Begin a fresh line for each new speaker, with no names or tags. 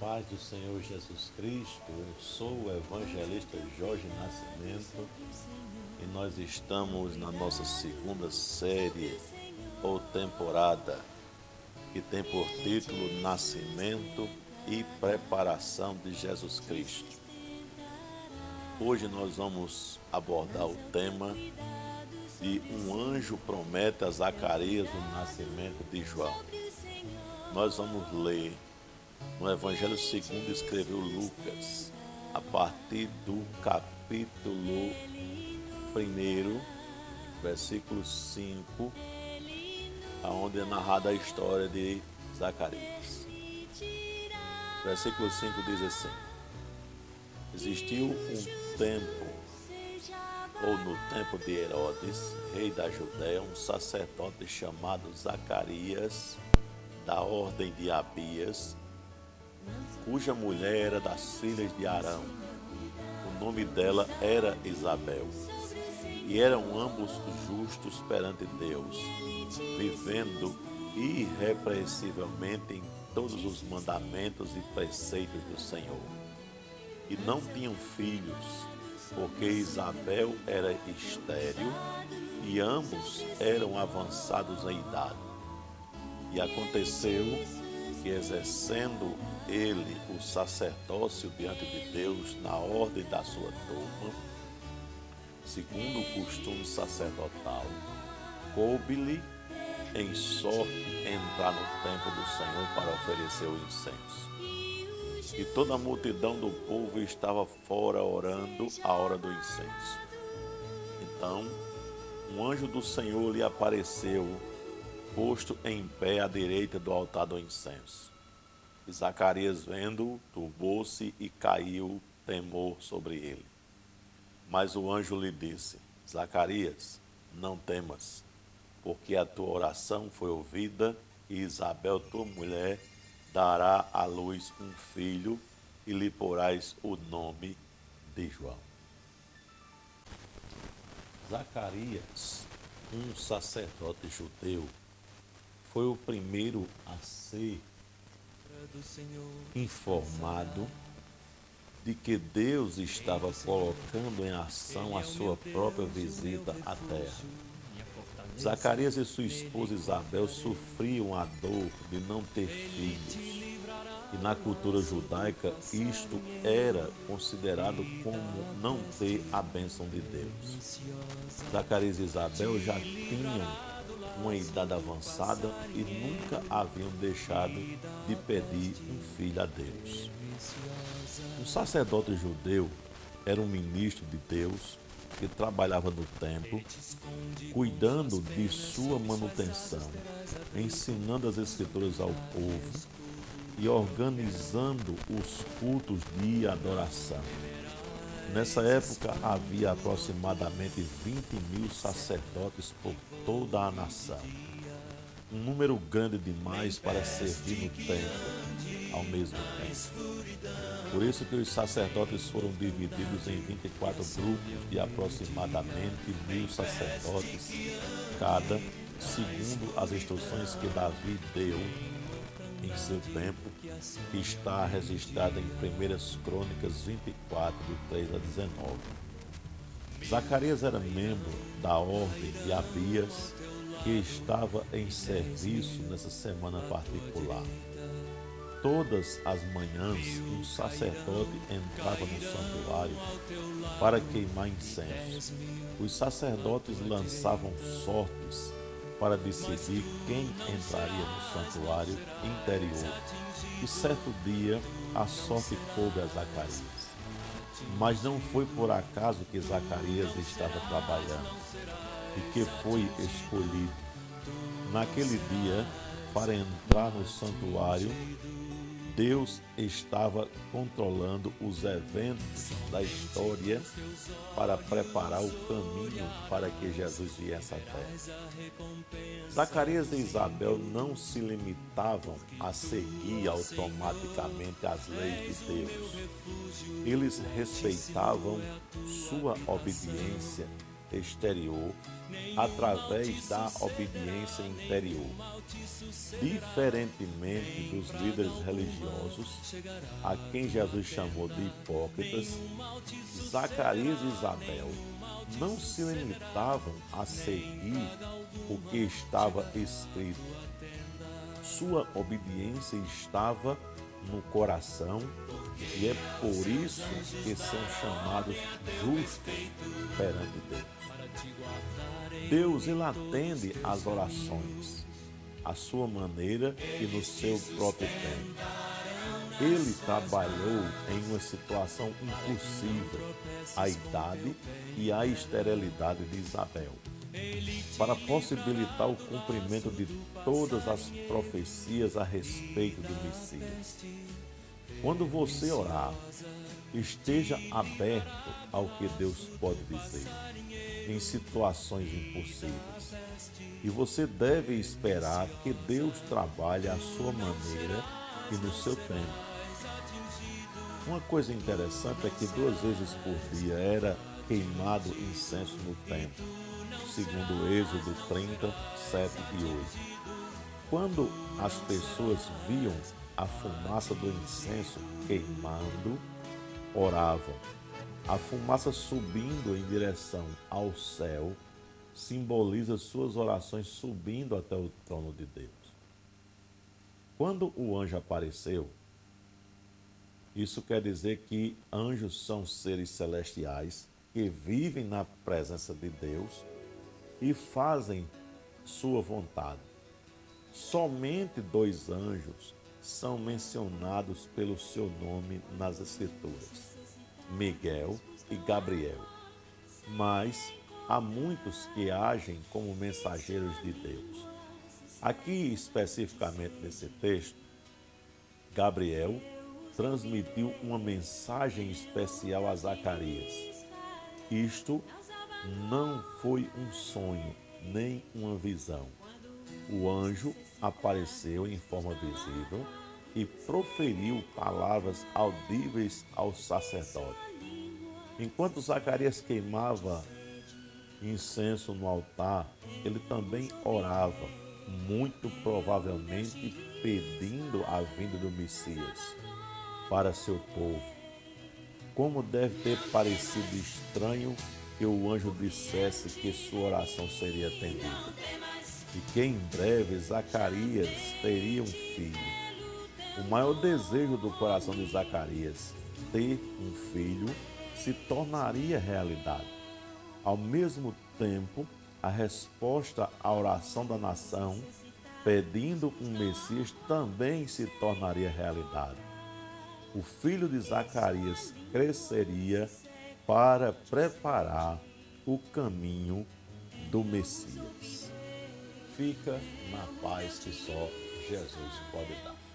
paz do Senhor Jesus Cristo, eu sou o evangelista Jorge Nascimento e nós estamos na nossa segunda série ou temporada que tem por título Nascimento e Preparação de Jesus Cristo. Hoje nós vamos abordar o tema de um anjo promete a Zacarias o nascimento de João. Nós vamos ler no Evangelho segundo escreveu Lucas, a partir do capítulo 1, versículo 5, aonde é narrada a história de Zacarias. Versículo 5 diz assim: Existiu um tempo, ou no tempo de Herodes, rei da Judéia, um sacerdote chamado Zacarias, da ordem de Abias, cuja mulher era das filhas de Arão. O nome dela era Isabel. E eram ambos justos perante Deus, vivendo irrepreensivelmente em todos os mandamentos e preceitos do Senhor. E não tinham filhos, porque Isabel era estéril e ambos eram avançados em idade. E aconteceu que, exercendo ele o sacerdócio diante de Deus na ordem da sua turma, segundo o costume sacerdotal, coube-lhe em sorte entrar no templo do Senhor para oferecer o incenso. E toda a multidão do povo estava fora orando a hora do incenso. Então, um anjo do Senhor lhe apareceu, posto em pé à direita do altar do incenso. Zacarias, vendo, turbou-se e caiu temor sobre ele. Mas o anjo lhe disse: Zacarias, não temas, porque a tua oração foi ouvida, e Isabel, tua mulher, dará à luz um filho, e lhe porás o nome de João. Zacarias, um sacerdote judeu, foi o primeiro a ser informado de que Deus estava colocando em ação a sua própria visita à terra. Zacarias e sua esposa Isabel sofriam a dor de não ter filhos. E na cultura judaica, isto era considerado como não ter a bênção de Deus. Zacarias e Isabel já tinham uma idade avançada e nunca haviam deixado de pedir um filho a Deus. Um sacerdote judeu era um ministro de Deus que trabalhava no templo, cuidando de sua manutenção, ensinando as escrituras ao povo e organizando os cultos de adoração. Nessa época havia aproximadamente 20 mil sacerdotes por toda a nação. Um número grande demais para servir no templo ao mesmo tempo. Por isso que os sacerdotes foram divididos em 24 grupos de aproximadamente mil sacerdotes cada, segundo as instruções que Davi deu em seu tempo, que está registrada em 1 Crônicas 24, do 3 a 19. Zacarias era membro da ordem de Abias, que estava em serviço nessa semana particular. Todas as manhãs, um sacerdote entrava no santuário para queimar incenso. Os sacerdotes lançavam sortes para decidir quem entraria no santuário interior. E certo dia a sorte coube a Zacarias. Mas não foi por acaso que Zacarias estava trabalhando e que foi escolhido naquele dia para entrar no santuário Deus estava controlando os eventos da história para preparar o caminho para que Jesus viesse à terra. Zacarias e Isabel não se limitavam a seguir automaticamente as leis de Deus. Eles respeitavam sua obediência exterior através da obediência interior. Diferentemente dos líderes religiosos, a quem Jesus chamou de hipócritas, Zacarias e Isabel não se limitavam a seguir o que estava escrito. Sua obediência estava no coração e é por isso que são chamados justos perante Deus. Deus ele atende às orações, à sua maneira e no seu próprio tempo. Ele trabalhou em uma situação impossível, a idade e a esterilidade de Isabel, para possibilitar o cumprimento de todas as profecias a respeito do Messias. Quando você orar, esteja aberto ao que Deus pode dizer em situações impossíveis. E você deve esperar que Deus trabalhe à sua maneira e no seu tempo. Uma coisa interessante é que duas vezes por dia era queimado incenso no templo, segundo Êxodo 30, 7 e 8. Quando as pessoas viam a fumaça do incenso queimando, oravam. A fumaça subindo em direção ao céu simboliza suas orações subindo até o trono de Deus. Quando o anjo apareceu, isso quer dizer que anjos são seres celestiais que vivem na presença de Deus e fazem sua vontade. Somente dois anjos são mencionados pelo seu nome nas Escrituras: Miguel e Gabriel. Mas há muitos que agem como mensageiros de Deus. Aqui, especificamente nesse texto, Gabriel transmitiu uma mensagem especial a Zacarias. Isto não foi um sonho, nem uma visão. O anjo apareceu em forma visível e proferiu palavras audíveis ao sacerdote. Enquanto Zacarias queimava incenso no altar, ele também orava, muito provavelmente pedindo a vinda do Messias para seu povo. Como deve ter parecido estranho que o anjo dissesse que sua oração seria atendida e que em breve Zacarias teria um filho. O maior desejo do coração de Zacarias, ter um filho, se tornaria realidade. Ao mesmo tempo, a resposta à oração da nação, pedindo um Messias, também se tornaria realidade o filho de Zacarias cresceria para preparar o caminho do Messias. Fica na paz que só Jesus pode dar.